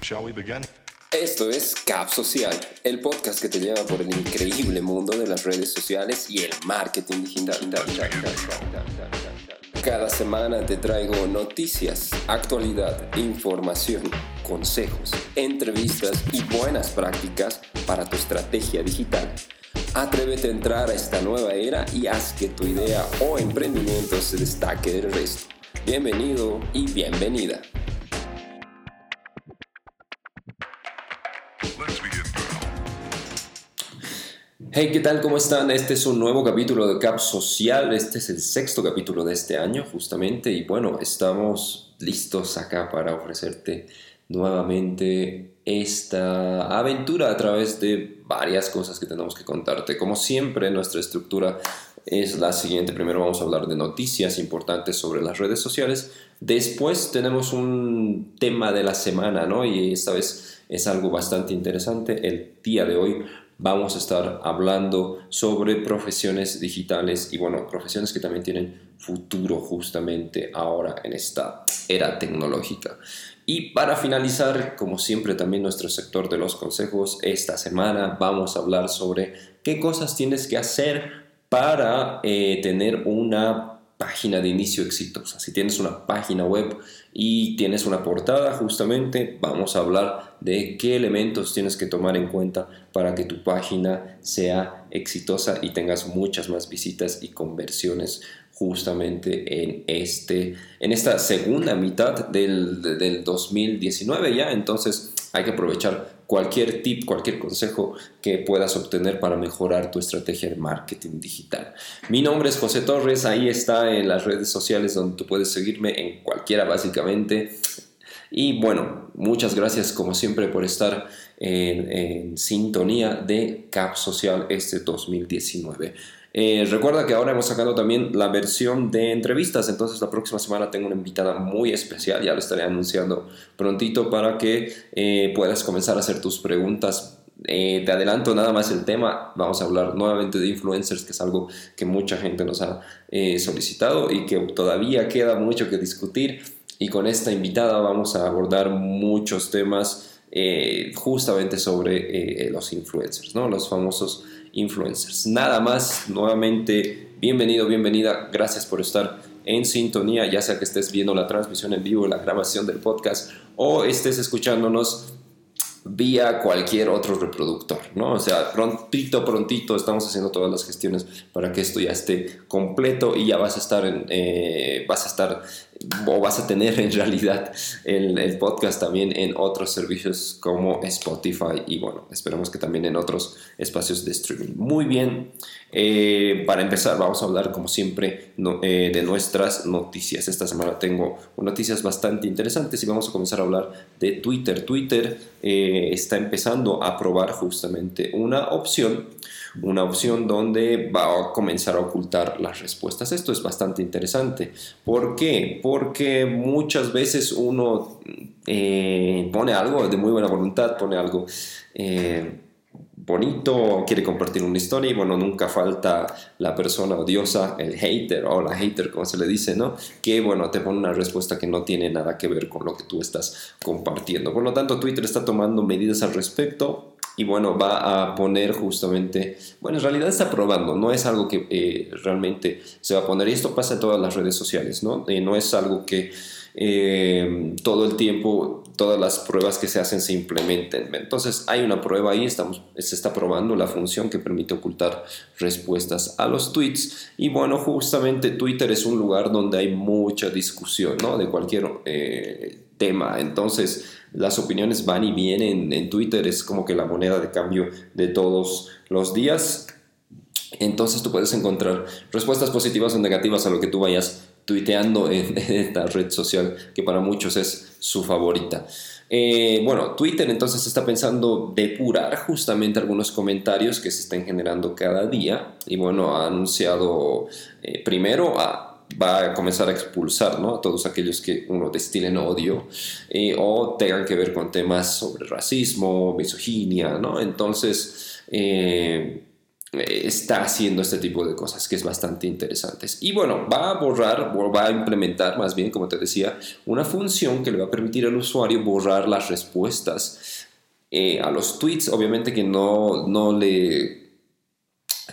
Shall we begin? Esto es Cap Social, el podcast que te lleva por el increíble mundo de las redes sociales y el marketing digital. Cada semana te traigo noticias, actualidad, información, consejos, entrevistas y buenas prácticas para tu estrategia digital. Atrévete a entrar a esta nueva era y haz que tu idea o emprendimiento se destaque del resto. Bienvenido y bienvenida. Hey, ¿qué tal? ¿Cómo están? Este es un nuevo capítulo de Cap Social. Este es el sexto capítulo de este año, justamente. Y bueno, estamos listos acá para ofrecerte nuevamente esta aventura a través de varias cosas que tenemos que contarte. Como siempre, nuestra estructura es la siguiente. Primero vamos a hablar de noticias importantes sobre las redes sociales. Después tenemos un tema de la semana, ¿no? Y esta vez es algo bastante interesante. El día de hoy vamos a estar hablando sobre profesiones digitales y bueno, profesiones que también tienen futuro justamente ahora en esta era tecnológica. Y para finalizar, como siempre, también nuestro sector de los consejos, esta semana vamos a hablar sobre qué cosas tienes que hacer para eh, tener una página de inicio exitosa. Si tienes una página web y tienes una portada, justamente vamos a hablar de qué elementos tienes que tomar en cuenta para que tu página sea exitosa y tengas muchas más visitas y conversiones justamente en, este, en esta segunda mitad del, del 2019 ya. Entonces hay que aprovechar cualquier tip, cualquier consejo que puedas obtener para mejorar tu estrategia de marketing digital. Mi nombre es José Torres, ahí está en las redes sociales donde tú puedes seguirme en cualquiera básicamente. Y bueno, muchas gracias como siempre por estar en, en sintonía de Cap Social este 2019. Eh, recuerda que ahora hemos sacado también la versión de entrevistas, entonces la próxima semana tengo una invitada muy especial, ya lo estaré anunciando prontito para que eh, puedas comenzar a hacer tus preguntas. Eh, te adelanto nada más el tema, vamos a hablar nuevamente de influencers, que es algo que mucha gente nos ha solicitado y que todavía queda mucho que discutir. Y con esta invitada vamos a abordar muchos temas justamente sobre los influencers, ¿no? los famosos influencers. Nada más, nuevamente, bienvenido, bienvenida, gracias por estar en sintonía, ya sea que estés viendo la transmisión en vivo, la grabación del podcast o estés escuchándonos vía cualquier otro reproductor, ¿no? O sea, prontito, prontito estamos haciendo todas las gestiones para que esto ya esté completo y ya vas a estar en, eh, vas a estar o vas a tener en realidad el, el, podcast también en otros servicios como Spotify y bueno, esperamos que también en otros espacios de streaming. Muy bien, eh, para empezar vamos a hablar como siempre eh, de nuestras noticias. Esta semana tengo noticias bastante interesantes y vamos a comenzar a hablar de Twitter. Twitter eh, está empezando a probar justamente una opción una opción donde va a comenzar a ocultar las respuestas. Esto es bastante interesante. ¿Por qué? Porque muchas veces uno pone algo de muy buena voluntad, pone algo... bonito, quiere compartir una historia y bueno, nunca falta la persona odiosa, el hater o la hater como se le dice, ¿no? Que bueno, te pone una respuesta que no tiene nada que ver con lo que tú estás compartiendo. Por lo tanto, Twitter está tomando medidas al respecto y bueno, va a poner justamente, bueno, en realidad está probando, no es algo que eh, realmente se va a poner, y esto pasa en todas las redes sociales, ¿no? Eh, no es algo que eh, todo el tiempo, todas las pruebas que se hacen se implementen. Entonces hay una prueba ahí, estamos, se está probando la función que permite ocultar respuestas a los tweets, y bueno, justamente Twitter es un lugar donde hay mucha discusión, ¿no? De cualquier tema, entonces las opiniones van y vienen en Twitter, es como que la moneda de cambio de todos los días. Entonces tú puedes encontrar respuestas positivas o negativas a lo que tú vayas tuiteando en, esta red social que para muchos es su favorita. Eh, bueno, Twitter entonces está pensando depurar justamente algunos comentarios que se están generando cada día y bueno, ha anunciado eh, primero a va a comenzar a expulsar ¿no? a todos aquellos que uno destilen odio eh, o tengan que ver con temas sobre racismo, misoginia, ¿no? Entonces, está haciendo este tipo de cosas que es bastante interesantes. Y bueno, va a borrar, va a implementar más bien, como te decía, una función que le va a permitir al usuario borrar las respuestas eh, a los tweets, obviamente que no, no le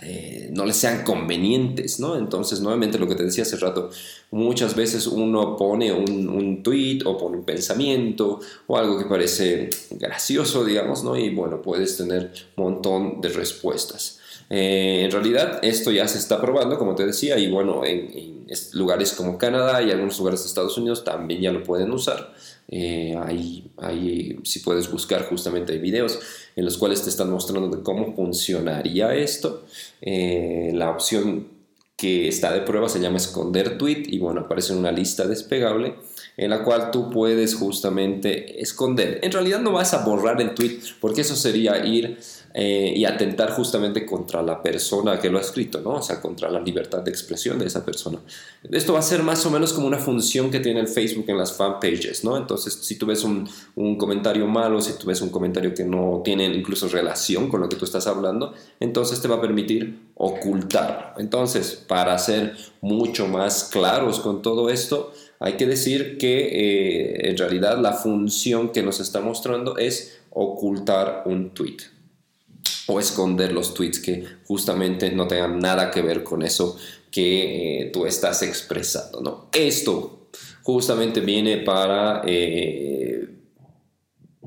eh, no les sean convenientes, ¿no? Entonces, nuevamente lo que te decía hace rato, muchas veces uno pone un, un tweet o pone un pensamiento o algo que parece gracioso, digamos, ¿no? Y bueno, puedes tener un montón de respuestas. Eh, en realidad, esto ya se está probando, como te decía, y bueno, en, lugares como Canadá y algunos lugares de Estados Unidos también ya lo pueden usar. Eh, ahí, ahí, si puedes buscar, justamente hay videos en los cuales te están mostrando cómo funcionaría esto. Eh, la opción que está de prueba se llama esconder tweet y bueno, aparece en una lista despegable en la cual tú puedes justamente esconder. En realidad no vas a borrar el tweet porque eso sería ir eh, y atentar justamente contra la persona que lo ha escrito, ¿no? O sea, contra la libertad de expresión de esa persona. Esto va a ser más o menos como una función que tiene el Facebook en las fanpages, ¿no? Entonces, si tú ves un, un comentario malo, si tú ves un comentario que no tiene incluso relación con lo que tú estás hablando, entonces te va a permitir ocultar. Entonces, para ser mucho más claros con todo esto, hay que decir que eh, en realidad la función que nos está mostrando es ocultar un tweet o esconder los tweets que justamente no tengan nada que ver con eso que eh, tú estás expresando. ¿no? Esto justamente viene para, eh,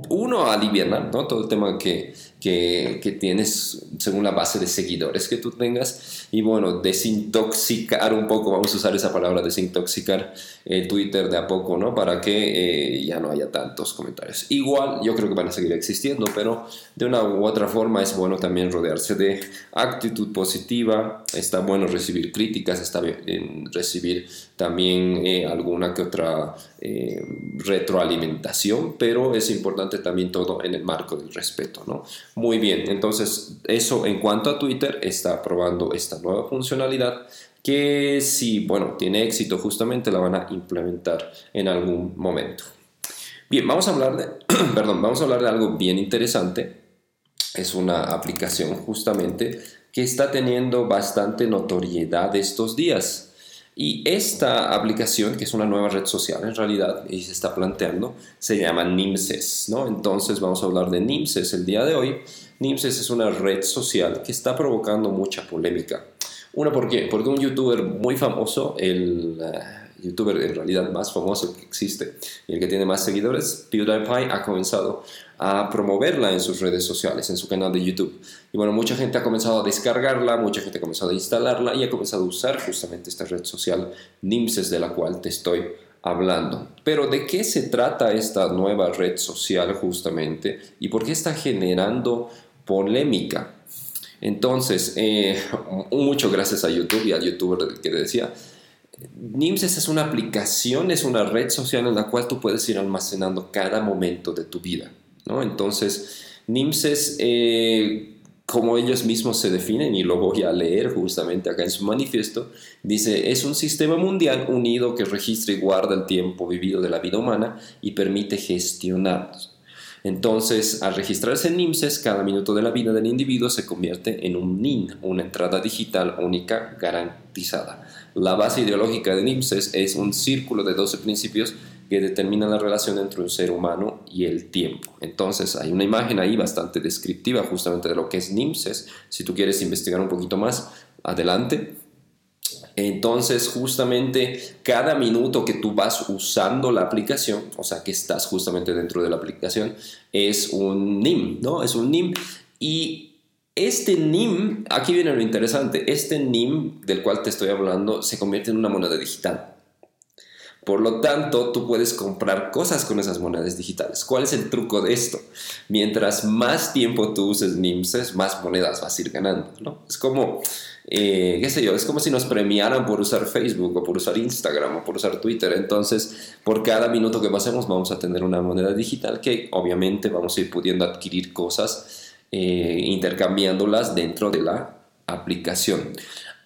uno, aliviar ¿no? todo el tema que, que, que, tienes según la base de seguidores que tú tengas y bueno, desintoxicar un poco, vamos a usar esa palabra, desintoxicar el Twitter de a poco, ¿no? Para que eh, ya no haya tantos comentarios. Igual yo creo que van a seguir existiendo, pero de una u otra forma es bueno también rodearse de actitud positiva, está bueno recibir críticas, está bien recibir también eh, alguna que otra eh, retroalimentación, pero es importante también todo en el marco del respeto, ¿no? Muy bien, entonces eso en cuanto a Twitter está probando esta nueva funcionalidad que si, bueno, tiene éxito justamente la van a implementar en algún momento. Bien, vamos a hablar de, perdón, vamos a hablar de algo bien interesante. Es una aplicación justamente que está teniendo bastante notoriedad estos días. Y esta aplicación, que es una nueva red social en realidad, y se está planteando, se llama Nimses, ¿no? Entonces vamos a hablar de Nimses el día de hoy. Nimses es una red social que está provocando mucha polémica. Una, ¿por qué? Porque un youtuber muy famoso, el eh, youtuber en realidad más famoso que existe y el que tiene más seguidores, PewDiePie, ha comenzado a promoverla en sus redes sociales, en su canal de YouTube. Y bueno, mucha gente ha comenzado a descargarla, mucha gente ha comenzado a instalarla y ha comenzado a usar justamente esta red social Nimses de la cual te estoy hablando. Pero ¿de qué se trata esta nueva red social justamente y por qué está generando polémica? Entonces, eh, mucho gracias a YouTube y al youtuber que decía, Nimses es una aplicación, es una red social en la cual tú puedes ir almacenando cada momento de tu vida. ¿no? Entonces, Nimses, eh, como ellos mismos se definen, y lo voy a leer justamente acá en su manifiesto, dice, es un sistema mundial unido que registra y guarda el tiempo vivido de la vida humana y permite gestionarlos entonces, al registrarse en NIMSES, cada minuto de la vida del individuo se convierte en un NIN, una entrada digital única garantizada. La base ideológica de NIMSES es un círculo de 12 principios que determinan la relación entre un ser humano y el tiempo. Entonces, hay una imagen ahí bastante descriptiva justamente de lo que es NIMSES. Si tú quieres investigar un poquito más, adelante. Entonces, justamente cada minuto que tú vas usando la aplicación, o sea, que estás justamente dentro de la aplicación, es un NIM, ¿no? Es un NIM. Y este NIM, aquí viene lo interesante, este NIM del cual te estoy hablando se convierte en una moneda digital. Por lo tanto, tú puedes comprar cosas con esas monedas digitales. ¿Cuál es el truco de esto? Mientras más tiempo tú uses NIMS, más monedas vas a ir ganando, ¿no? Es como eh, qué sé yo, es como si nos premiaran por usar Facebook o por usar Instagram o por usar Twitter. Entonces, por cada minuto que pasemos vamos a tener una moneda digital que obviamente vamos a ir pudiendo adquirir cosas eh, intercambiándolas dentro de la aplicación.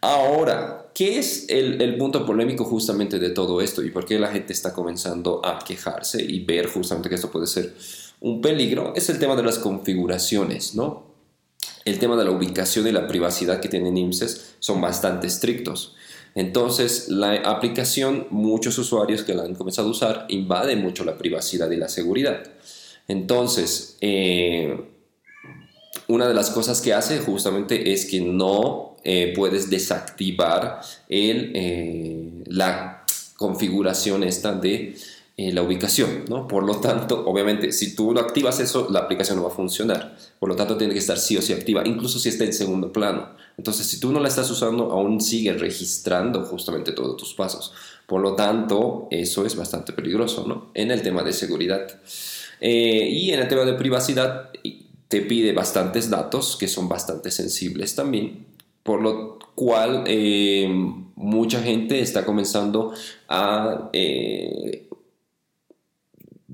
Ahora, ¿qué es el, el, punto polémico justamente de todo esto y por qué la gente está comenzando a quejarse y ver justamente que esto puede ser un peligro? Es el tema de las configuraciones, ¿no? el tema de la ubicación y la privacidad que tienen IMSS son bastante estrictos. Entonces, la aplicación, muchos usuarios que la han comenzado a usar, invade mucho la privacidad y la seguridad. Entonces, eh, una de las cosas que hace justamente es que no eh, puedes desactivar el, eh, la configuración esta de eh, la ubicación, ¿no? Por lo tanto, obviamente, si tú lo activas eso, la aplicación no va a funcionar. Por lo tanto, tiene que estar sí o sí activa, incluso si está en segundo plano. Entonces, si tú no la estás usando, aún sigue registrando justamente todos tus pasos. Por lo tanto, eso es bastante peligroso, ¿no? En el tema de seguridad. Y en el tema de privacidad, te pide bastantes datos que son bastante sensibles también. Por lo cual, eh, mucha gente está comenzando a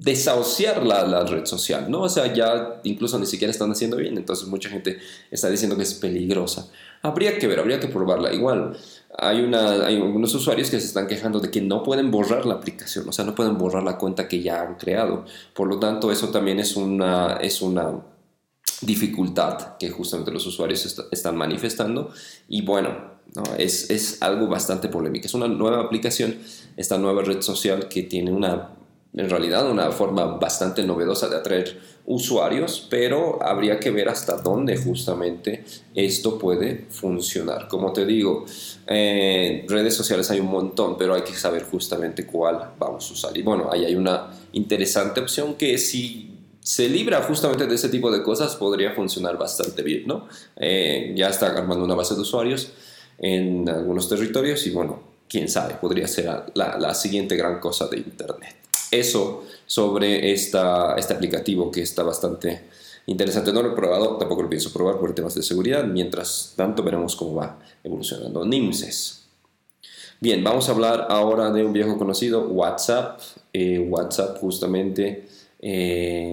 desahuciar la, la, red social, ¿no? O sea, ya incluso ni siquiera están haciendo bien, entonces mucha gente está diciendo que es peligrosa. Habría que ver, habría que probarla. Igual, hay, una, hay algunos usuarios que se están quejando de que no pueden borrar la aplicación, o sea, no pueden borrar la cuenta que ya han creado. Por lo tanto, eso también es una, es una dificultad que justamente los usuarios están manifestando. Y bueno, ¿no? es, es algo bastante polémico. Es una nueva aplicación, esta nueva red social que tiene una en realidad una forma bastante novedosa de atraer usuarios, pero habría que ver hasta dónde justamente esto puede funcionar. Como te digo, en redes sociales hay un montón, pero hay que saber justamente cuál vamos a usar. Y bueno, ahí hay una interesante opción que si se libra justamente de ese tipo de cosas podría funcionar bastante bien, ¿no? Eh, ya está armando una base de usuarios en algunos territorios y bueno, quién sabe, podría ser la, siguiente gran cosa de Internet eso sobre esta, este aplicativo que está bastante interesante. No lo he probado, tampoco lo pienso probar por temas de seguridad. Mientras tanto, veremos cómo va evolucionando NIMSES. Bien, vamos a hablar ahora de un viejo conocido, WhatsApp. Eh, WhatsApp justamente eh,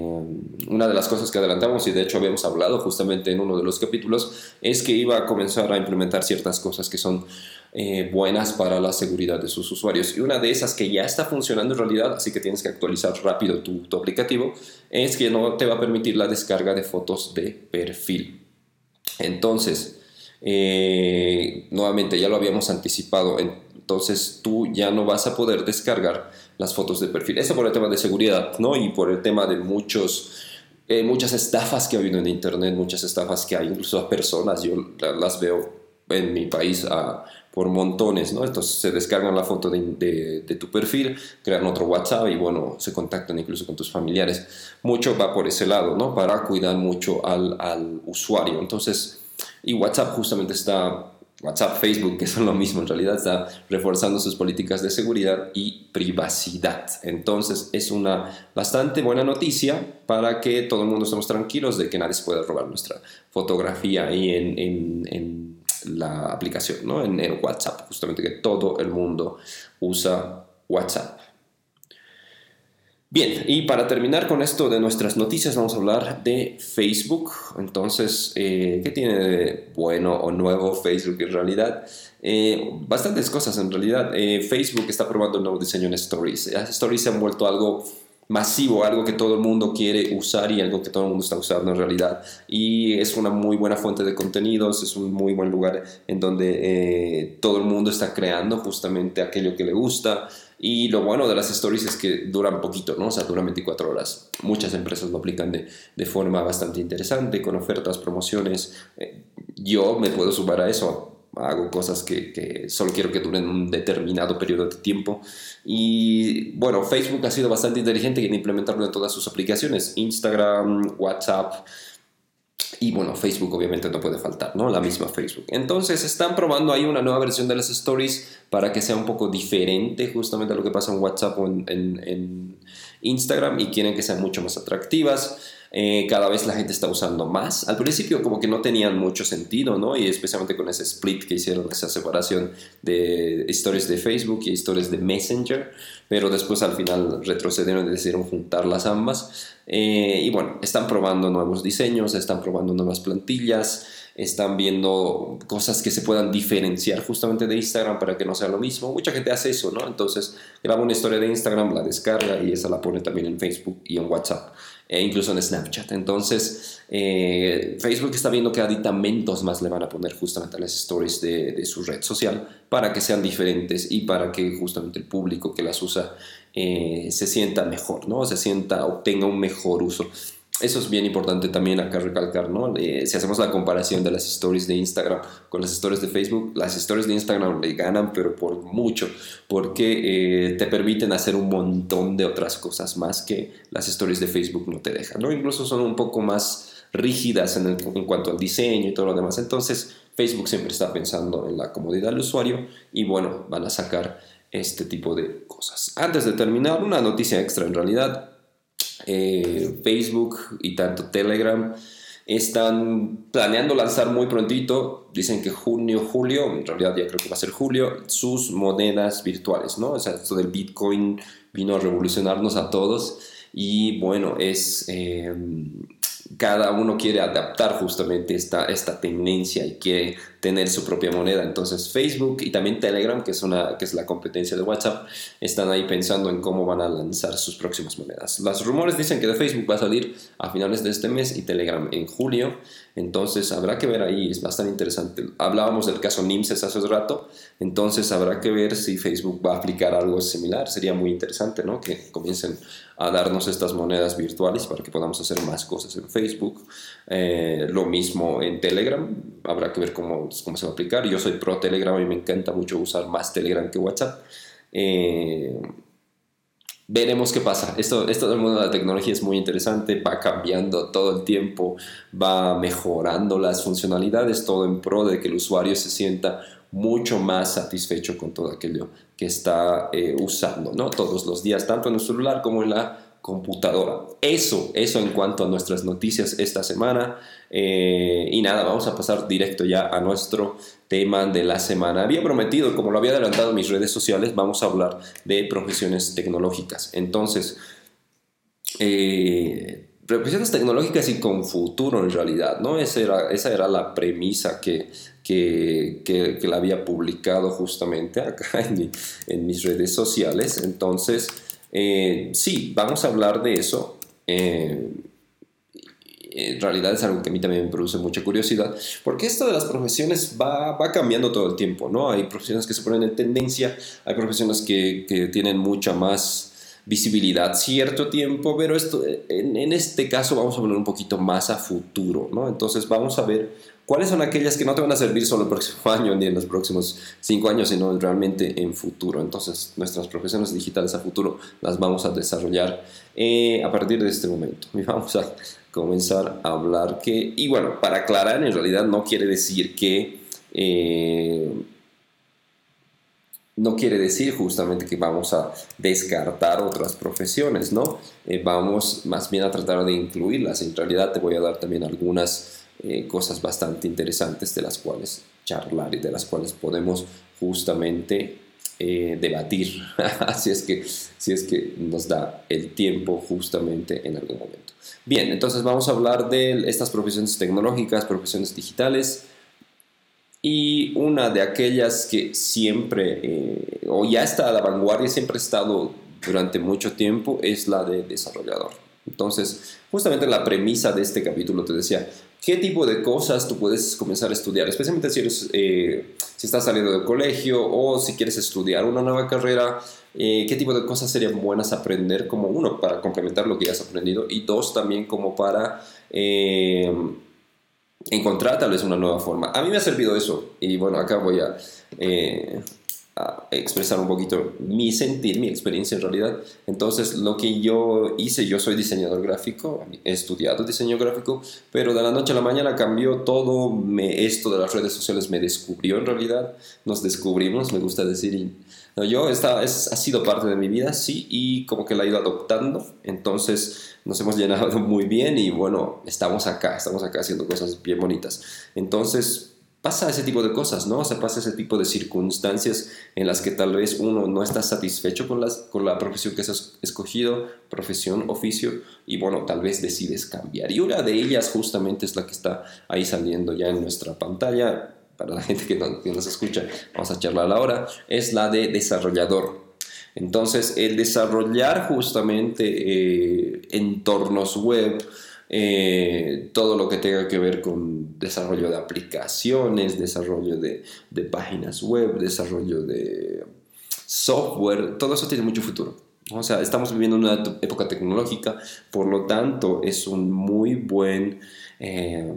una de las cosas que adelantamos y de hecho habíamos hablado justamente en uno de los capítulos es que iba a comenzar a implementar ciertas cosas que son eh, buenas para la seguridad de sus usuarios. Y una de esas que ya está funcionando en realidad, así que tienes que actualizar rápido tu, aplicativo, es que no te va a permitir la descarga de fotos de perfil. Entonces, eh, nuevamente ya lo habíamos anticipado, entonces tú ya no vas a poder descargar las fotos de perfil. Eso por el tema de seguridad, ¿no? Y por el tema de muchos... Eh, muchas estafas que ha habido en internet, muchas estafas que hay incluso a personas, yo las veo en mi país a por montones, ¿no? Entonces se descargan la foto de, de, tu perfil, crean otro WhatsApp y bueno, se contactan incluso con tus familiares. Mucho va por ese lado, ¿no? Para cuidar mucho al, al usuario. Entonces, y WhatsApp justamente está, WhatsApp, Facebook, que son lo mismo en realidad, está reforzando sus políticas de seguridad y privacidad. Entonces es una bastante buena noticia para que todo el mundo estemos tranquilos de que nadie se pueda robar nuestra fotografía ahí en, en, la aplicación, ¿no? En, en, WhatsApp, justamente que todo el mundo usa WhatsApp. Bien, y para terminar con esto de nuestras noticias, vamos a hablar de Facebook. Entonces, eh, ¿qué tiene de bueno o nuevo Facebook en realidad? Eh, bastantes cosas en realidad. Eh, Facebook está probando un nuevo diseño en Stories. Las Stories se han vuelto algo masivo, algo que todo el mundo quiere usar y algo que todo el mundo está usando en realidad. Y es una muy buena fuente de contenidos, es un muy buen lugar en donde eh, todo el mundo está creando justamente aquello que le gusta. Y lo bueno de las stories es que duran poquito, ¿no? O sea, duran 24 horas. Muchas empresas lo aplican de, de forma bastante interesante, con ofertas, promociones. Eh, yo me puedo sumar a eso hago cosas que, que, solo quiero que duren un determinado periodo de tiempo. Y bueno, Facebook ha sido bastante inteligente en implementarlo en todas sus aplicaciones, Instagram, WhatsApp. Y bueno, Facebook obviamente no puede faltar, ¿no? La misma Facebook. Entonces están probando ahí una nueva versión de las stories para que sea un poco diferente justamente a lo que pasa en WhatsApp o en, en, en Instagram y quieren que sean mucho más atractivas. Eh, cada vez la gente está usando más. Al principio como que no tenían mucho sentido, ¿no? Y especialmente con ese split que hicieron, esa separación de historias de Facebook y historias de Messenger, pero después al final retrocedieron y decidieron juntarlas ambas. Eh, y bueno, están probando nuevos diseños, están probando nuevas plantillas, están viendo cosas que se puedan diferenciar justamente de Instagram para que no sea lo mismo. Mucha gente hace eso, ¿no? Entonces graba una historia de Instagram, la descarga y esa la pone también en Facebook y en WhatsApp. E incluso en Snapchat. Entonces, eh, Facebook está viendo qué aditamentos más le van a poner justamente a las stories de, su red social para que sean diferentes y para que justamente el público que las usa eh, se sienta mejor, ¿no? Se sienta, obtenga un mejor uso. Eso es bien importante también acá recalcar, ¿no? Eh, si hacemos la comparación de las stories de Instagram con las stories de Facebook, las stories de Instagram le ganan, pero por mucho, porque eh, te permiten hacer un montón de otras cosas más que las stories de Facebook no te dejan, ¿no? Incluso son un poco más rígidas en, en cuanto al diseño y todo lo demás. Entonces, Facebook siempre está pensando en la comodidad del usuario y bueno, van a sacar este tipo de cosas. Antes de terminar, una noticia extra en realidad. Eh, Facebook y tanto Telegram están planeando lanzar muy prontito, dicen que junio, julio, en realidad ya creo que va a ser julio, sus monedas virtuales, ¿no? O sea, esto del Bitcoin vino a revolucionarnos a todos y bueno, es... Eh, cada uno quiere adaptar justamente esta, esta tendencia y quiere tener su propia moneda. Entonces Facebook y también Telegram, que es, una, que es la competencia de WhatsApp, están ahí pensando en cómo van a lanzar sus próximas monedas. Los rumores dicen que de Facebook va a salir a finales de este mes y Telegram en julio. Entonces habrá que ver ahí, es bastante interesante. Hablábamos del caso NIMSES hace rato, entonces habrá que ver si Facebook va a aplicar algo similar. Sería muy interesante ¿no? que comiencen a darnos estas monedas virtuales para que podamos hacer más cosas en Facebook. Eh, lo mismo en Telegram, habrá que ver cómo, cómo se va a aplicar. Yo soy pro Telegram y me encanta mucho usar más Telegram que WhatsApp. Eh, veremos qué pasa. Esto, esto del mundo de la tecnología es muy interesante, va cambiando todo el tiempo, va mejorando las funcionalidades, todo en pro de que el usuario se sienta mucho más satisfecho con todo aquello que está eh, usando, ¿no? Todos los días, tanto en el celular como en la computadora. Eso, eso en cuanto a nuestras noticias esta semana. Eh, y nada, vamos a pasar directo ya a nuestro tema de la semana. Había prometido, como lo había adelantado en mis redes sociales, vamos a hablar de profesiones tecnológicas. Entonces, eh, profesiones tecnológicas y con futuro en realidad, ¿no? Esa era, esa era la premisa que, que, la había publicado justamente acá en, en mis redes sociales. Entonces, eh, sí, vamos a hablar de eso. Eh, en realidad es algo que a mí también me produce mucha curiosidad, porque esto de las profesiones va, va cambiando todo el tiempo, ¿no? Hay profesiones que se ponen en tendencia, hay profesiones que, que tienen mucha más visibilidad cierto tiempo, pero esto, en, en, este caso vamos a hablar un poquito más a futuro, ¿no? Entonces vamos a ver cuáles son aquellas que no te van a servir solo el próximo año ni en los próximos cinco años, sino realmente en futuro. Entonces nuestras profesiones digitales a futuro las vamos a desarrollar eh, a partir de este momento. Y vamos a comenzar a hablar que, y bueno, para aclarar, en realidad no quiere decir que... Eh, no quiere decir justamente que vamos a descartar otras profesiones, ¿no? Eh, vamos más bien a tratar de incluirlas. En realidad te voy a dar también algunas eh, cosas bastante interesantes de las cuales charlar y de las cuales podemos justamente debatir, si, es que, si es que nos da el tiempo justamente en algún momento. Bien, entonces vamos a hablar de estas profesiones tecnológicas, profesiones digitales, y una de aquellas que siempre, eh, o ya está a la vanguardia, siempre ha estado durante mucho tiempo, es la de desarrollador. Entonces, justamente la premisa de este capítulo te decía, ¿qué tipo de cosas tú puedes comenzar a estudiar? Especialmente si, eres, eh, si estás saliendo del colegio o si quieres estudiar una nueva carrera, eh, ¿qué tipo de cosas serían buenas aprender como uno, para complementar lo que ya has aprendido y dos, también como para encontrar tal vez una nueva forma. A mí me ha servido eso y bueno, acá voy a, eh, a, expresar un poquito mi sentir, mi experiencia en realidad. Entonces, lo que yo hice, yo soy diseñador gráfico, he estudiado diseño gráfico, pero de la noche a la mañana cambió todo, me, esto de las redes sociales me descubrió en realidad, nos descubrimos, me gusta decir. Y, yo, esta es, ha sido parte de mi vida, sí, y como que la he ido adoptando, entonces nos hemos llenado muy bien y bueno, estamos acá, estamos acá haciendo cosas bien bonitas. Entonces, pasa ese tipo de cosas, ¿no? O sea, pasa ese tipo de circunstancias en las que tal vez uno no está satisfecho con, las, con la profesión que has escogido, profesión, oficio, y bueno, tal vez decides cambiar. Y una de ellas justamente es la que está ahí saliendo ya en nuestra pantalla para la gente que, nos escucha, vamos a charlar ahora, es la de desarrollador. Entonces, el desarrollar justamente eh, entornos web, eh, todo lo que tenga que ver con desarrollo de aplicaciones, desarrollo de, de páginas web, desarrollo de software, todo eso tiene mucho futuro. O sea, estamos viviendo una época tecnológica, por lo tanto es un muy buen eh,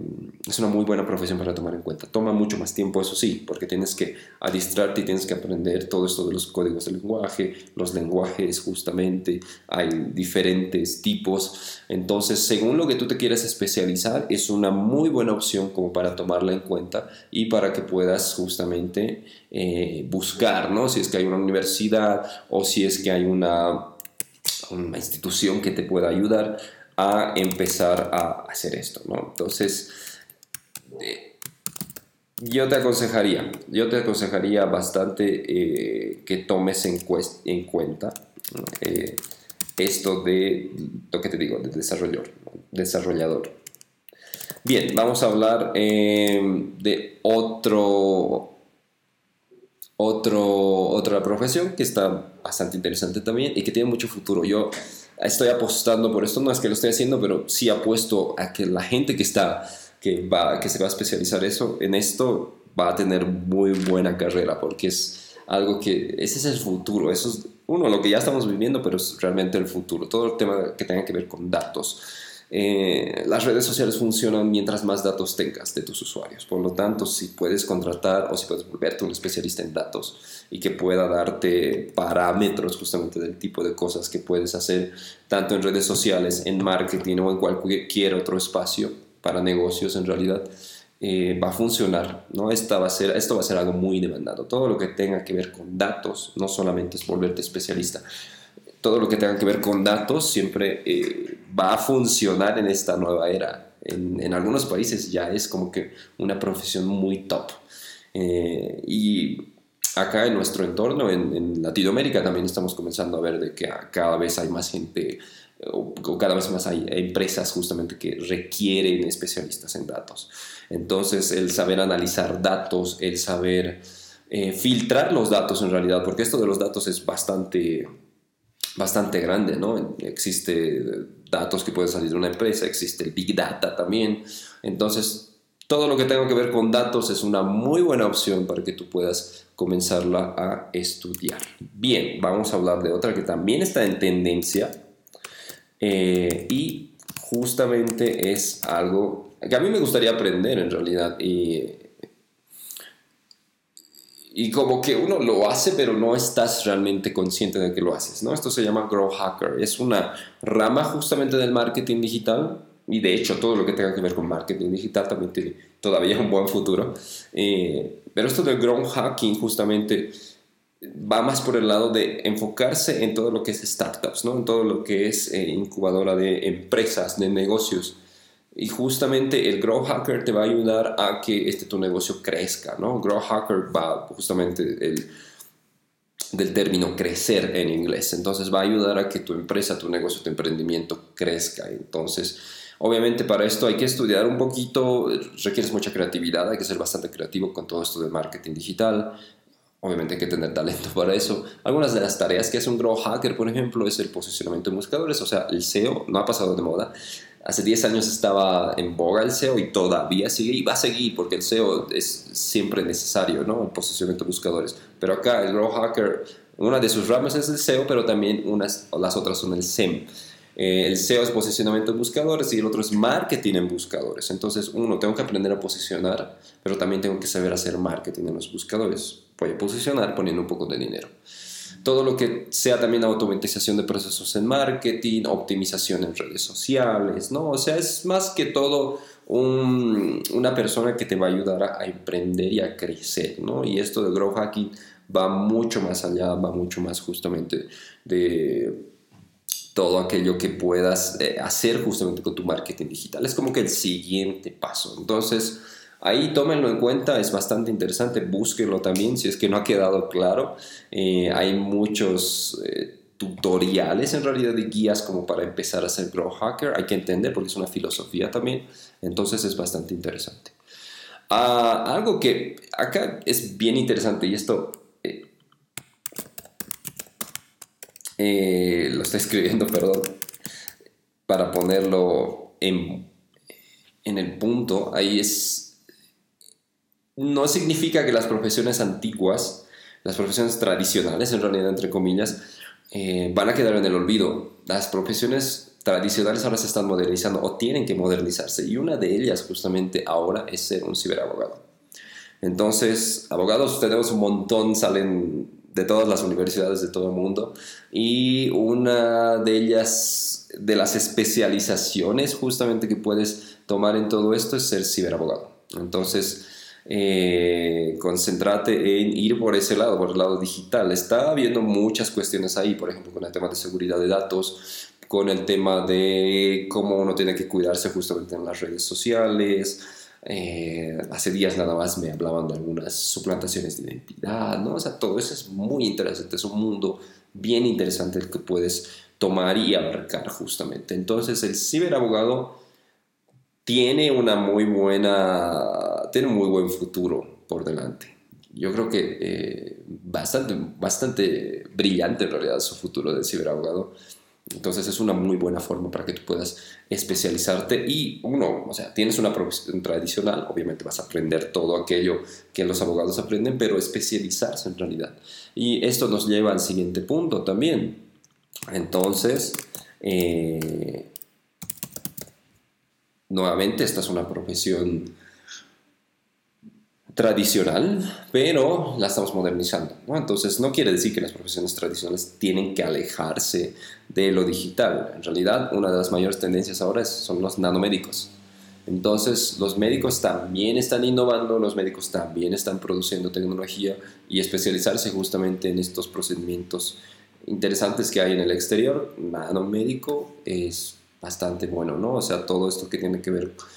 es una muy buena profesión para tomar en cuenta. Toma mucho más tiempo, eso sí, porque tienes que adistrarte y tienes que aprender todo esto de los códigos de lenguaje, los lenguajes justamente, hay diferentes tipos. Entonces, según lo que tú te quieras especializar, es una muy buena opción como para tomarla en cuenta y para que puedas justamente eh, buscar, ¿no? Si es que hay una universidad o si es que hay una, una institución que te pueda ayudar a empezar a hacer esto, ¿no? Entonces, eh, yo te aconsejaría, yo te aconsejaría bastante eh, que tomes en, en cuenta eh, esto de lo que te digo, de desarrollador. desarrollador. Bien, vamos a hablar de otro, otro, otra profesión que está bastante interesante también y que tiene mucho futuro. Yo estoy apostando por esto, no es que lo esté haciendo, pero sí apuesto a que la gente que está, que, va, que se va a especializar eso, en esto va a tener muy buena carrera, porque es algo que, ese es el futuro, eso es, uno, lo que ya estamos viviendo, pero es realmente el futuro, todo el tema que tenga que ver con datos eh, las redes sociales funcionan mientras más datos tengas de tus usuarios. Por lo tanto, si puedes contratar o si puedes volverte un especialista en datos y que pueda darte parámetros justamente del tipo de cosas que puedes hacer, tanto en redes sociales, en marketing o en cualquier otro espacio para negocios en realidad, eh, va a funcionar. ¿no? Esta va a ser, esto va a ser algo muy demandado. Todo lo que tenga que ver con datos, no solamente es volverte especialista, todo lo que tenga que ver con datos siempre eh, va a funcionar en esta nueva era. En, algunos países ya es como que una profesión muy top. Eh, y acá en nuestro entorno, en, Latinoamérica, también estamos comenzando a ver de que cada vez hay más gente o, cada vez más hay empresas justamente que requieren especialistas en datos. Entonces, el saber analizar datos, el saber eh, filtrar los datos en realidad, porque esto de los datos es bastante bastante grande, ¿no? Existe datos que pueden salir de una empresa, existe Big Data también. Entonces, todo lo que tenga que ver con datos es una muy buena opción para que tú puedas comenzarla a estudiar. Bien, vamos a hablar de otra que también está en tendencia eh, y justamente es algo que a mí me gustaría aprender en realidad y como que uno lo hace, pero no estás realmente consciente de que lo haces, ¿no? Esto se llama Grow Hacker. Es una rama justamente del marketing digital y de hecho todo lo que tenga que ver con marketing digital también tiene todavía un buen futuro. Eh, pero esto del Grow Hacking justamente va más por el lado de enfocarse en todo lo que es startups, ¿no? En todo lo que es eh, incubadora de empresas, de negocios. Y justamente el Grow Hacker te va a ayudar a que este, tu negocio crezca, ¿no? Grow Hacker va justamente el, del término crecer en inglés. Entonces va a ayudar a que tu empresa, tu negocio, tu emprendimiento crezca. Entonces, obviamente para esto hay que estudiar un poquito, requieres mucha creatividad, hay que ser bastante creativo con todo esto de marketing digital. Obviamente hay que tener talento para eso. Algunas de las tareas que hace un Grow Hacker, por ejemplo, es el posicionamiento de buscadores, o sea, el SEO no ha pasado de moda Hace 10 años estaba en boga el SEO y todavía sigue y va a seguir porque el SEO es siempre necesario, ¿no? El posicionamiento de buscadores. Pero acá el Grow Hacker, una de sus ramas es el SEO, pero también unas, las otras son el SEM. Eh, el SEO es posicionamiento de buscadores y el otro es marketing en buscadores. Entonces, uno, tengo que aprender a posicionar, pero también tengo que saber hacer marketing en los buscadores. Voy a posicionar poniendo un poco de dinero todo lo que sea también automatización de procesos en marketing, optimización en redes sociales, ¿no? O sea, es más que todo una persona que te va a ayudar a, emprender y a crecer, ¿no? Y esto de Grow Hacking va mucho más allá, va mucho más justamente de todo aquello que puedas eh, hacer justamente con tu marketing digital. Es como que el siguiente paso. Entonces, Ahí tómenlo en cuenta, es bastante interesante, búsquenlo también si es que no ha quedado claro. Eh, hay muchos eh, tutoriales en realidad de guías como para empezar a ser Grow Hacker, hay que entender porque es una filosofía también, entonces es bastante interesante. Ah, algo que acá es bien interesante y esto... Eh, lo estoy escribiendo, perdón, para ponerlo en, en el punto, ahí es, no significa que las profesiones antiguas, las profesiones tradicionales, en realidad, entre comillas, eh, van a quedar en el olvido. Las profesiones tradicionales ahora se están modernizando o tienen que modernizarse y una de ellas justamente ahora es ser un ciberabogado. Entonces, abogados tenemos un montón, salen de todas las universidades de todo el mundo y una de ellas, de las especializaciones justamente que puedes tomar en todo esto es ser ciberabogado. Entonces, eh, concéntrate en ir por ese lado, por el lado digital. Está habiendo muchas cuestiones ahí, por ejemplo, con el tema de seguridad de datos, con el tema de cómo uno tiene que cuidarse justamente en las redes sociales. Eh, hace días nada más me hablaban de algunas suplantaciones de identidad, ¿no? O sea, todo eso es muy interesante, es un mundo bien interesante el que puedes tomar y abarcar justamente. Entonces, el ciberabogado tiene una muy buena, tiene un muy buen futuro por delante. Yo creo que eh, bastante, bastante brillante en realidad su futuro de ciberabogado. Entonces es una muy buena forma para que tú puedas especializarte y uno, o sea, tienes una profesión tradicional, obviamente vas a aprender todo aquello que los abogados aprenden, pero especializarse en realidad. Y esto nos lleva al siguiente punto también. Entonces, eh, nuevamente esta es una profesión tradicional, pero la estamos modernizando. Entonces, no quiere decir que las profesiones tradicionales tienen que alejarse de lo digital. En realidad, una de las mayores tendencias ahora son los nanomédicos. Entonces, los médicos también están innovando, los médicos también están produciendo tecnología y especializarse justamente en estos procedimientos interesantes que hay en el exterior. Nanomédico es bastante bueno, ¿no? O sea, todo esto que tiene que ver con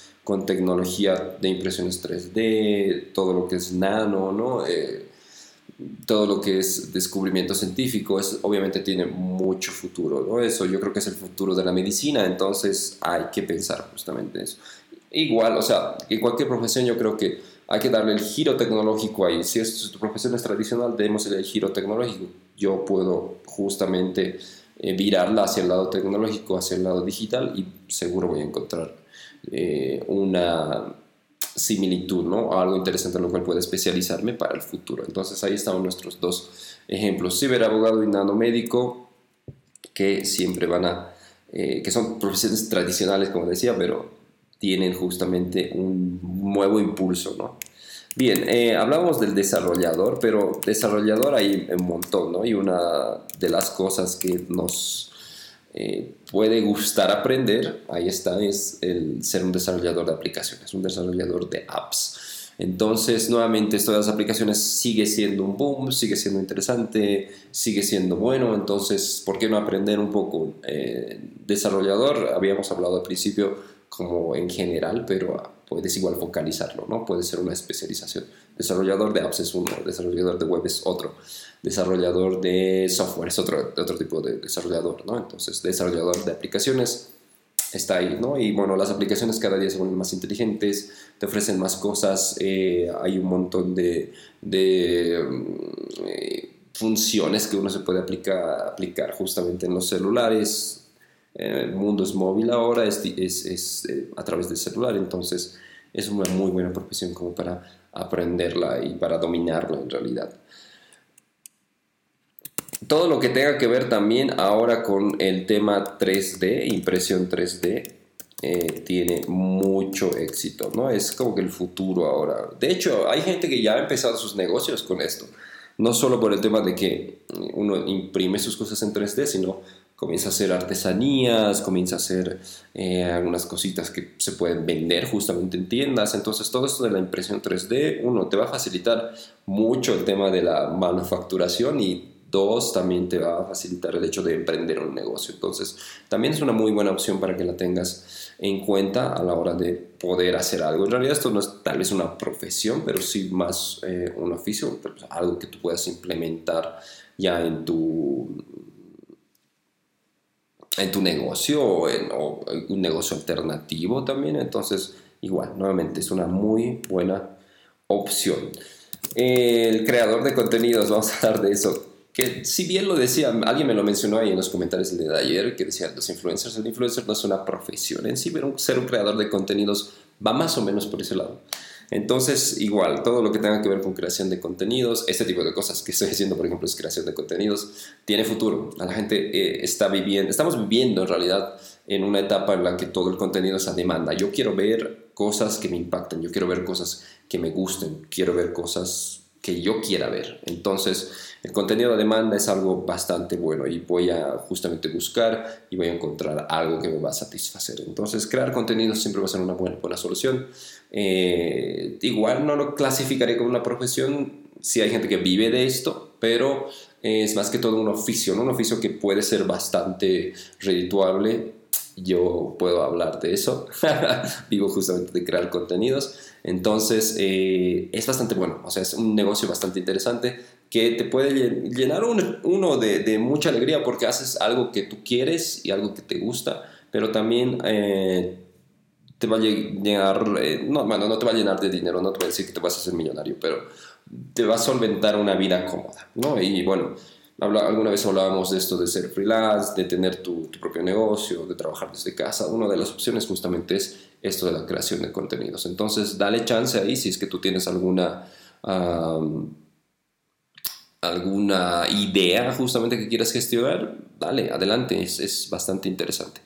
tecnología de impresiones 3D, todo lo que es nano, ¿no? Eh, todo lo que es descubrimiento científico, es, obviamente tiene mucho futuro, ¿no? Eso yo creo que es el futuro de la medicina, entonces hay que pensar justamente en eso. Igual, o sea, en cualquier profesión yo creo que hay que darle el giro tecnológico ahí. Si, es, tu profesión es tradicional, demos el giro tecnológico. Yo puedo justamente eh, virarla hacia el lado tecnológico, hacia el lado digital y seguro voy a encontrar eh, una similitud, ¿no? Algo interesante en lo cual pueda especializarme para el futuro. Entonces ahí están nuestros dos ejemplos, ciberabogado y nanomédico, que siempre van a, eh, que son profesiones tradicionales, como decía, pero tienen justamente un nuevo impulso, ¿no? Bien, eh, hablamos del desarrollador, pero desarrollador hay un montón, ¿no? Y una de las cosas que nos eh, puede gustar aprender, ahí está, es el ser un desarrollador de aplicaciones, un desarrollador de apps. Entonces, nuevamente, esto de las aplicaciones sigue siendo un boom, sigue siendo interesante, sigue siendo bueno. Entonces, ¿por qué no aprender un poco? Eh, desarrollador, habíamos hablado al principio como en general, pero puedes igual focalizarlo, ¿no? Puede ser una especialización. Desarrollador de apps es uno, desarrollador de web es otro desarrollador de software, es otro, otro tipo de desarrollador, ¿no? Entonces, desarrollador de aplicaciones está ahí, ¿no? Y bueno, las aplicaciones cada día se vuelven más inteligentes, te ofrecen más cosas, eh, hay un montón de, mm, eh, funciones que uno se puede aplicar, aplicar justamente en los celulares. El mundo es móvil ahora, es, eh, a través del celular, entonces es una muy buena profesión como para aprenderla y para dominarla en realidad todo lo que tenga que ver también ahora con el tema 3D, impresión 3D, eh, tiene mucho éxito, ¿no? Es como que el futuro ahora. De hecho, hay gente que ya ha empezado sus negocios con esto. No solo por el tema de que uno imprime sus cosas en 3D, sino comienza a hacer artesanías, comienza a hacer eh, algunas cositas que se pueden vender justamente en tiendas. Entonces todo esto de la impresión 3D, uno, te va a facilitar mucho el tema de la manufacturación y Dos, también te va a facilitar el hecho de emprender un negocio. Entonces, también es una muy buena opción para que la tengas en cuenta a la hora de poder hacer algo. En realidad esto no es tal vez una profesión, pero sí más eh, un oficio, algo que tú puedas implementar ya en tu, en tu negocio o en, un negocio alternativo también. Entonces, igual, nuevamente es una muy buena opción. El creador de contenidos, vamos a hablar de eso que si bien lo decía, alguien me lo mencionó ahí en los comentarios día de ayer, que decía, los influencers, el influencer no es una profesión en sí, pero ser un creador de contenidos va más o menos por ese lado. Entonces, igual, todo lo que tenga que ver con creación de contenidos, este tipo de cosas que estoy haciendo, por ejemplo, es creación de contenidos, tiene futuro. La gente eh, está viviendo, estamos viviendo en realidad en una etapa en la que todo el contenido es a demanda. Yo quiero ver cosas que me impacten, yo quiero ver cosas que me gusten, quiero ver cosas que yo quiera ver. Entonces, el contenido de demanda es algo bastante bueno y voy a justamente buscar y voy a encontrar algo que me va a satisfacer. Entonces, crear contenido siempre va a ser una buena, buena solución. Eh, igual no lo clasificaré como una profesión si hay gente que vive de esto, pero es más que todo un oficio, ¿no? un oficio que puede ser bastante redituable yo puedo hablar de eso. Vivo justamente de crear contenidos. Entonces, eh, es bastante bueno. O sea, es un negocio bastante interesante que te puede llenar uno de, mucha alegría porque haces algo que tú quieres y algo que te gusta, pero también eh, te va a llenar, eh, no, bueno, no te va a llenar de dinero, no te va a decir que te vas a hacer millonario, pero te va a solventar una vida cómoda, ¿no? Y bueno, alguna vez hablábamos de esto de ser freelance, de tener tu, propio negocio, de trabajar desde casa. Una de las opciones justamente es esto de la creación de contenidos. Entonces, dale chance ahí si es que tú tienes alguna, alguna idea justamente que quieras gestionar. Dale, adelante, es, es bastante interesante.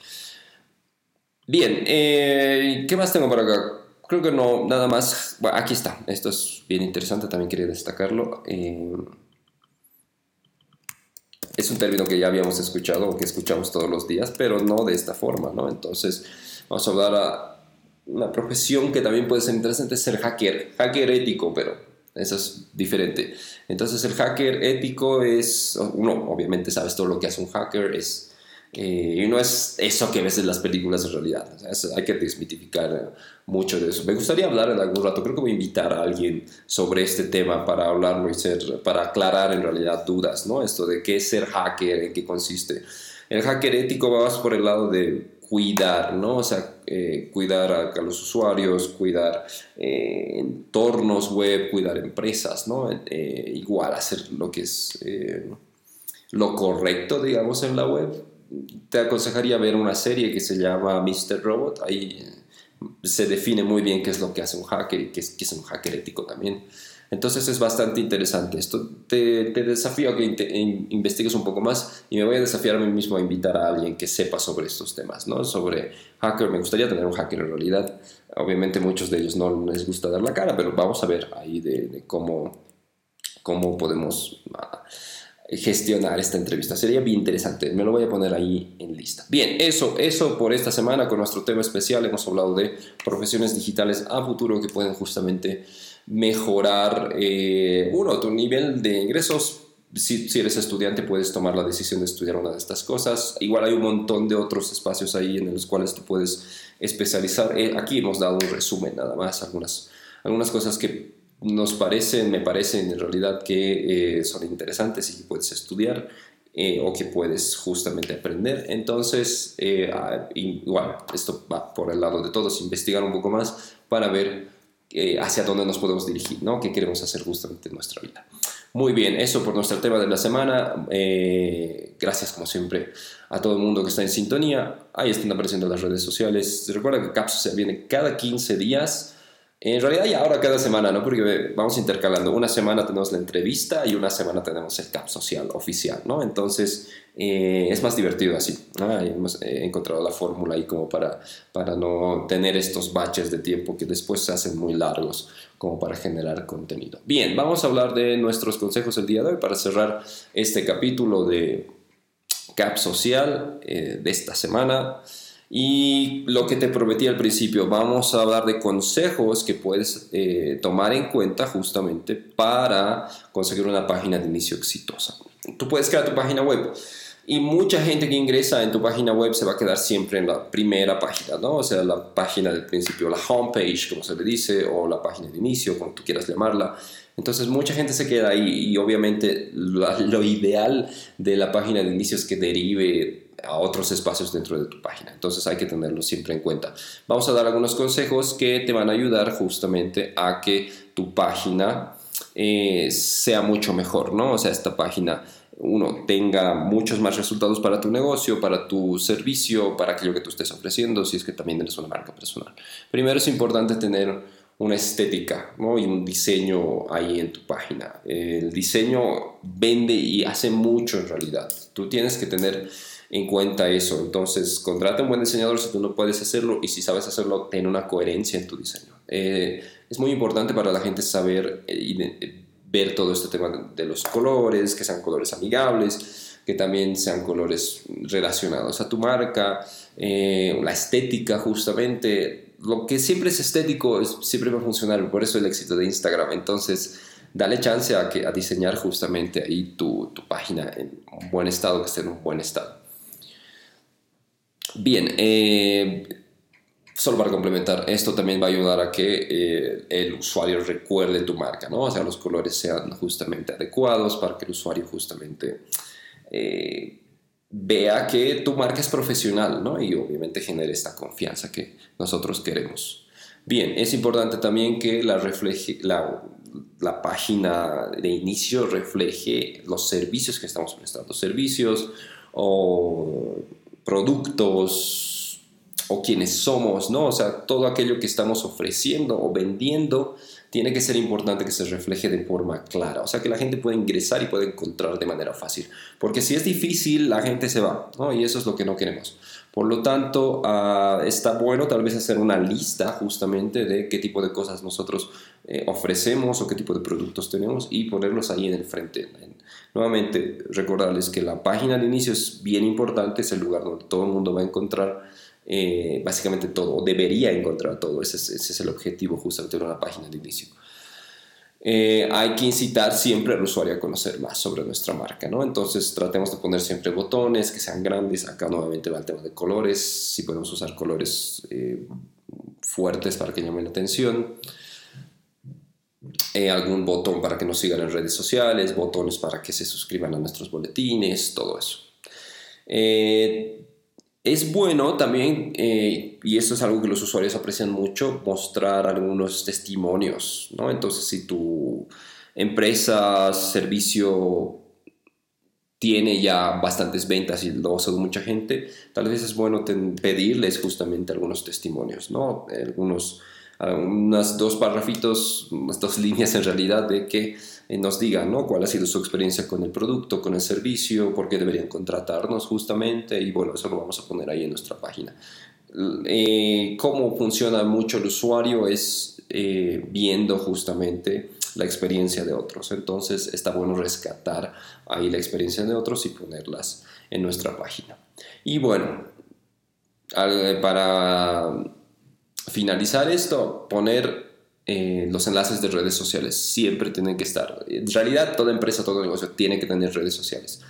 Bien, eh, ¿qué más tengo por acá? Creo que no, nada más. Bueno, aquí está. Esto es bien interesante, también quería destacarlo. Eh, es un término que ya habíamos escuchado o que escuchamos todos los días, pero no de esta forma, ¿no? Entonces, vamos a hablar a una profesión que también puede ser interesante, es ser hacker, hacker ético, pero eso es diferente. Entonces, el hacker ético es, uno obviamente sabes todo lo que hace un hacker, es y no es eso que ves en las películas en realidad. hay que desmitificar mucho de eso. Me gustaría hablar en algún rato, creo que voy a invitar a alguien sobre este tema para hablarlo y ser, para aclarar en realidad dudas, ¿no? Esto de qué es ser hacker, en qué consiste. El hacker ético va más por el lado de cuidar, ¿no? O sea, eh, cuidar a, los usuarios, cuidar eh, entornos web, cuidar empresas, ¿no? Eh, igual hacer lo que es lo correcto, digamos, en la web te aconsejaría ver una serie que se llama Mr. Robot. Ahí eh, se define muy bien qué es lo que hace un hacker y qué es, un hacker ético también. Entonces es bastante interesante. Esto te, desafío a que investigues un poco más y me voy a desafiar a mí mismo a invitar a alguien que sepa sobre estos temas, ¿no? Sobre hacker. Me gustaría tener un hacker en realidad. Obviamente muchos de ellos no les gusta dar la cara, pero vamos a ver ahí de, cómo, cómo podemos... Gestionar esta entrevista. Sería bien interesante. Me lo voy a poner ahí en lista. Bien, eso, eso por esta semana con nuestro tema especial. Hemos hablado de profesiones digitales a futuro que pueden justamente mejorar, eh, uno, tu nivel de ingresos. Si, si, eres estudiante puedes tomar la decisión de estudiar una de estas cosas. Igual hay un montón de otros espacios ahí en los cuales tú puedes especializar. Eh, aquí hemos dado un resumen nada más, algunas, algunas cosas que nos parecen, me parecen en realidad que eh, son interesantes y que puedes estudiar eh, o que puedes justamente aprender. Entonces, eh, ah, igual, esto va por el lado de todos, investigar un poco más para ver hacia dónde nos podemos dirigir, ¿no? ¿Qué queremos hacer justamente en nuestra vida? Muy bien, eso por nuestro tema de la semana. gracias como siempre a todo el mundo que está en sintonía. Ahí están apareciendo las redes sociales. Recuerda que Capsus se viene cada 15 días. En realidad ya ahora cada semana, ¿no? Porque vamos intercalando. Una semana tenemos la entrevista y una semana tenemos el CAP social oficial, ¿no? Entonces eh, es más divertido así. ¿no? Hemos encontrado la fórmula ahí como para, para no tener estos baches de tiempo que después se hacen muy largos como para generar contenido. Bien, vamos a hablar de nuestros consejos el día de hoy para cerrar este capítulo de CAP social eh, de esta semana. Y lo que te prometí al principio, vamos a hablar de consejos que puedes eh, tomar en cuenta justamente para conseguir una página de inicio exitosa. Tú puedes crear tu página web y mucha gente que ingresa en tu página web se va a quedar siempre en la primera página, ¿no? O sea, la página del principio, la homepage, como se le dice, o la página de inicio, como tú quieras llamarla. Entonces mucha gente se queda ahí y obviamente lo, lo ideal de la página de inicio es que derive a otros espacios dentro de tu página. Entonces hay que tenerlo siempre en cuenta. Vamos a dar algunos consejos que te van a ayudar justamente a que tu página eh, sea mucho mejor, ¿no? O sea, esta página uno tenga muchos más resultados para tu negocio, para tu servicio, para aquello que tú estés ofreciendo, si es que también eres una marca personal. Primero es importante tener una estética ¿no? y un diseño ahí en tu página. El diseño vende y hace mucho en realidad. Tú tienes que tener en cuenta eso. Entonces, contrata un buen diseñador si tú no puedes hacerlo y si sabes hacerlo, ten una coherencia en tu diseño. Eh, es muy importante para la gente saber eh, y eh, ver todo este tema de los colores, que sean colores amigables, que también sean colores relacionados a tu marca, la estética justamente. Lo que siempre es estético siempre va a funcionar, por eso el éxito de Instagram. Entonces, dale chance a, que, a diseñar justamente ahí tu, tu página en un buen estado, que esté en un buen estado. Bien, eh, solo para complementar, esto también va a ayudar a que eh, el usuario recuerde tu marca, ¿no? O sea, los colores sean justamente adecuados para que el usuario justamente eh, vea que tu marca es profesional, ¿no? Y obviamente genere esta confianza que nosotros queremos. Bien, es importante también que la, la página de inicio refleje los servicios que estamos prestando, servicios o productos o quienes somos, ¿no? O sea, todo aquello que estamos ofreciendo o vendiendo tiene que ser importante que se refleje de forma clara, o sea, que la gente pueda ingresar y pueda encontrar de manera fácil, porque si es difícil, la gente se va, ¿no? Y eso es lo que no queremos. Por lo tanto, uh, está bueno tal vez hacer una lista justamente de qué tipo de cosas nosotros eh, ofrecemos o qué tipo de productos tenemos y ponerlos ahí en el frente, Nuevamente, recordarles que la página de inicio es bien importante, es el lugar donde todo el mundo va a encontrar eh, básicamente todo, debería encontrar todo. Ese es, el objetivo justamente de una página de inicio. Eh, hay que incitar siempre al usuario a conocer más sobre nuestra marca, ¿no? Entonces tratemos de poner siempre botones que sean grandes. Acá nuevamente va el tema de colores, si podemos usar colores eh, fuertes para que llamen la atención. Eh, algún botón para que nos sigan en redes sociales, botones para que se suscriban a nuestros boletines, todo eso. Eh, es bueno también, eh, y esto es algo que los usuarios aprecian mucho, mostrar algunos testimonios, ¿no? Entonces, si tu empresa, servicio tiene ya bastantes ventas y lo usa mucha gente, tal vez es bueno pedirles justamente algunos testimonios, ¿no? Algunos unas dos párrafitos, unas dos líneas en realidad de que nos digan ¿no? cuál ha sido su experiencia con el producto, con el servicio, por qué deberían contratarnos justamente y bueno, eso lo vamos a poner ahí en nuestra página. Eh, cómo funciona mucho el usuario es eh, viendo justamente la experiencia de otros. Entonces está bueno rescatar ahí la experiencia de otros y ponerlas en nuestra página. Y bueno, para finalizar esto, poner eh, los enlaces de redes sociales siempre tienen que estar. En realidad, toda empresa, todo negocio tiene que tener redes sociales.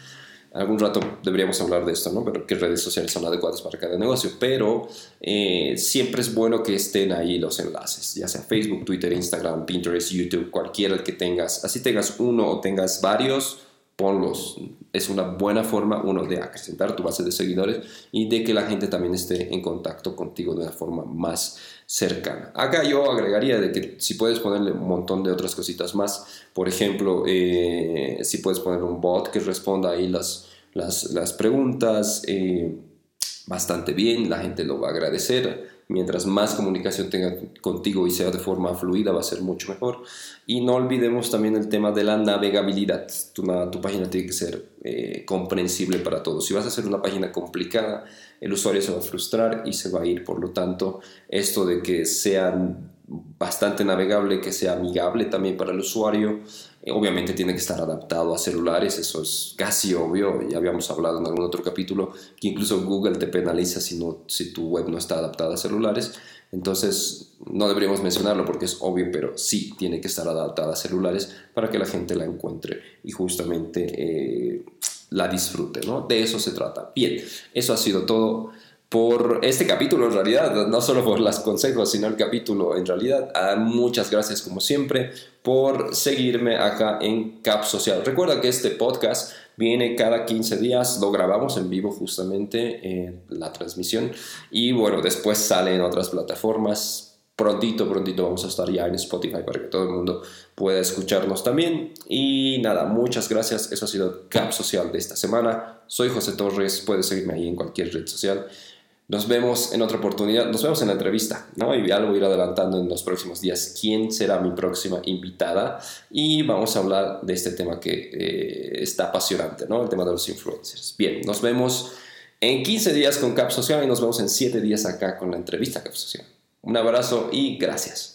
Algún rato deberíamos hablar de esto, ¿no? Pero qué redes sociales son adecuadas para cada negocio. Pero eh, siempre es bueno que estén ahí los enlaces, ya sea Facebook, Twitter, Instagram, Pinterest, YouTube, cualquiera que tengas. Así tengas uno o tengas varios, Es una buena forma, uno, de acrecentar tu base de seguidores y de que la gente también esté en contacto contigo de una forma más cercana. Acá yo agregaría de que si puedes ponerle un montón de otras cositas más, por ejemplo, eh, si puedes poner un bot que responda ahí las, las, preguntas eh, bastante bien, la gente lo va a agradecer mientras más comunicación tenga contigo y sea de forma fluida, va a ser mucho mejor. Y no olvidemos también el tema de la navegabilidad. Tu, tu página tiene que ser eh, comprensible para todos. Si vas a hacer una página complicada, el usuario se va a frustrar y se va a ir. Por lo tanto, esto de que sea bastante navegable, que sea amigable también para el usuario, eh, obviamente tiene que estar adaptado a celulares, eso es casi obvio, ya habíamos hablado en algún otro capítulo, que incluso Google te penaliza si, no, si tu web no está adaptada a celulares, entonces no deberíamos mencionarlo porque es obvio, pero sí tiene que estar adaptada a celulares para que la gente la encuentre y justamente eh, la disfrute, ¿no? De eso se trata. Bien, eso ha sido todo por este capítulo en realidad, no solo por los consejos, sino el capítulo en realidad. Ah, muchas gracias como siempre por seguirme acá en Cap Social. Recuerda que este podcast viene cada 15 días, lo grabamos en vivo justamente en la transmisión y bueno, después sale en otras plataformas prontito, prontito vamos a estar ya en Spotify para que todo el mundo pueda escucharnos también. Y nada, muchas gracias. Eso ha sido Cap Social de esta semana. Soy José Torres, puedes seguirme ahí en cualquier red social. Nos vemos en otra oportunidad, nos vemos en la entrevista, ¿no? Y ya lo voy a ir adelantando en los próximos días quién será mi próxima invitada y vamos a hablar de este tema que eh, está apasionante, ¿no? El tema de los influencers. Bien, nos vemos en 15 días con Cap Social y nos vemos en 7 días acá con la entrevista Cap Social. Un abrazo y gracias.